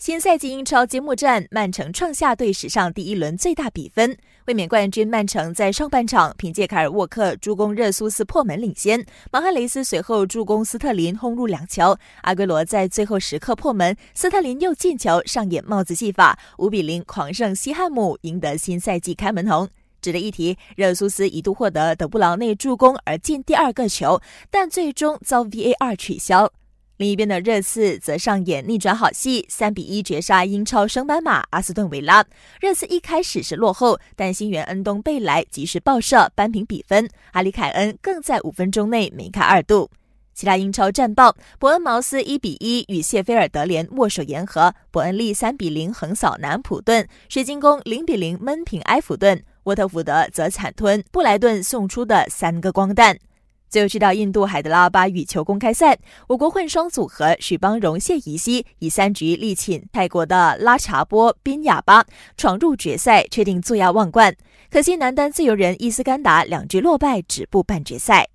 新赛季英超揭幕战，曼城创下队史上第一轮最大比分。卫冕冠军曼城在上半场凭借凯尔沃克助攻热苏斯破门领先，马哈雷斯随后助攻斯特林轰入两球，阿圭罗在最后时刻破门，斯特林又进球，上演帽子戏法，五比零狂胜西汉姆，赢得新赛季开门红。值得一提，热苏斯一度获得德布劳内助攻而进第二个球，但最终遭 VAR 取消。另一边的热刺则上演逆转好戏，三比一绝杀英超升班马阿斯顿维拉。热刺一开始是落后，但新援恩东贝莱及时爆射扳平比分，阿里凯恩更在五分钟内梅开二度。其他英超战报：伯恩茅斯一比一与谢菲尔德联握手言和，伯恩利三比零横扫南普顿，水晶宫零比零闷平埃弗顿，沃特福德则惨吞布莱顿送出的三个光蛋。最后去到印度海德拉巴羽球公开赛，我国混双组合许邦荣谢怡希以三局力擒泰国的拉查波宾亚巴，闯入决赛，确定坐亚望冠。可惜男单自由人伊斯干达两局落败，止步半决赛。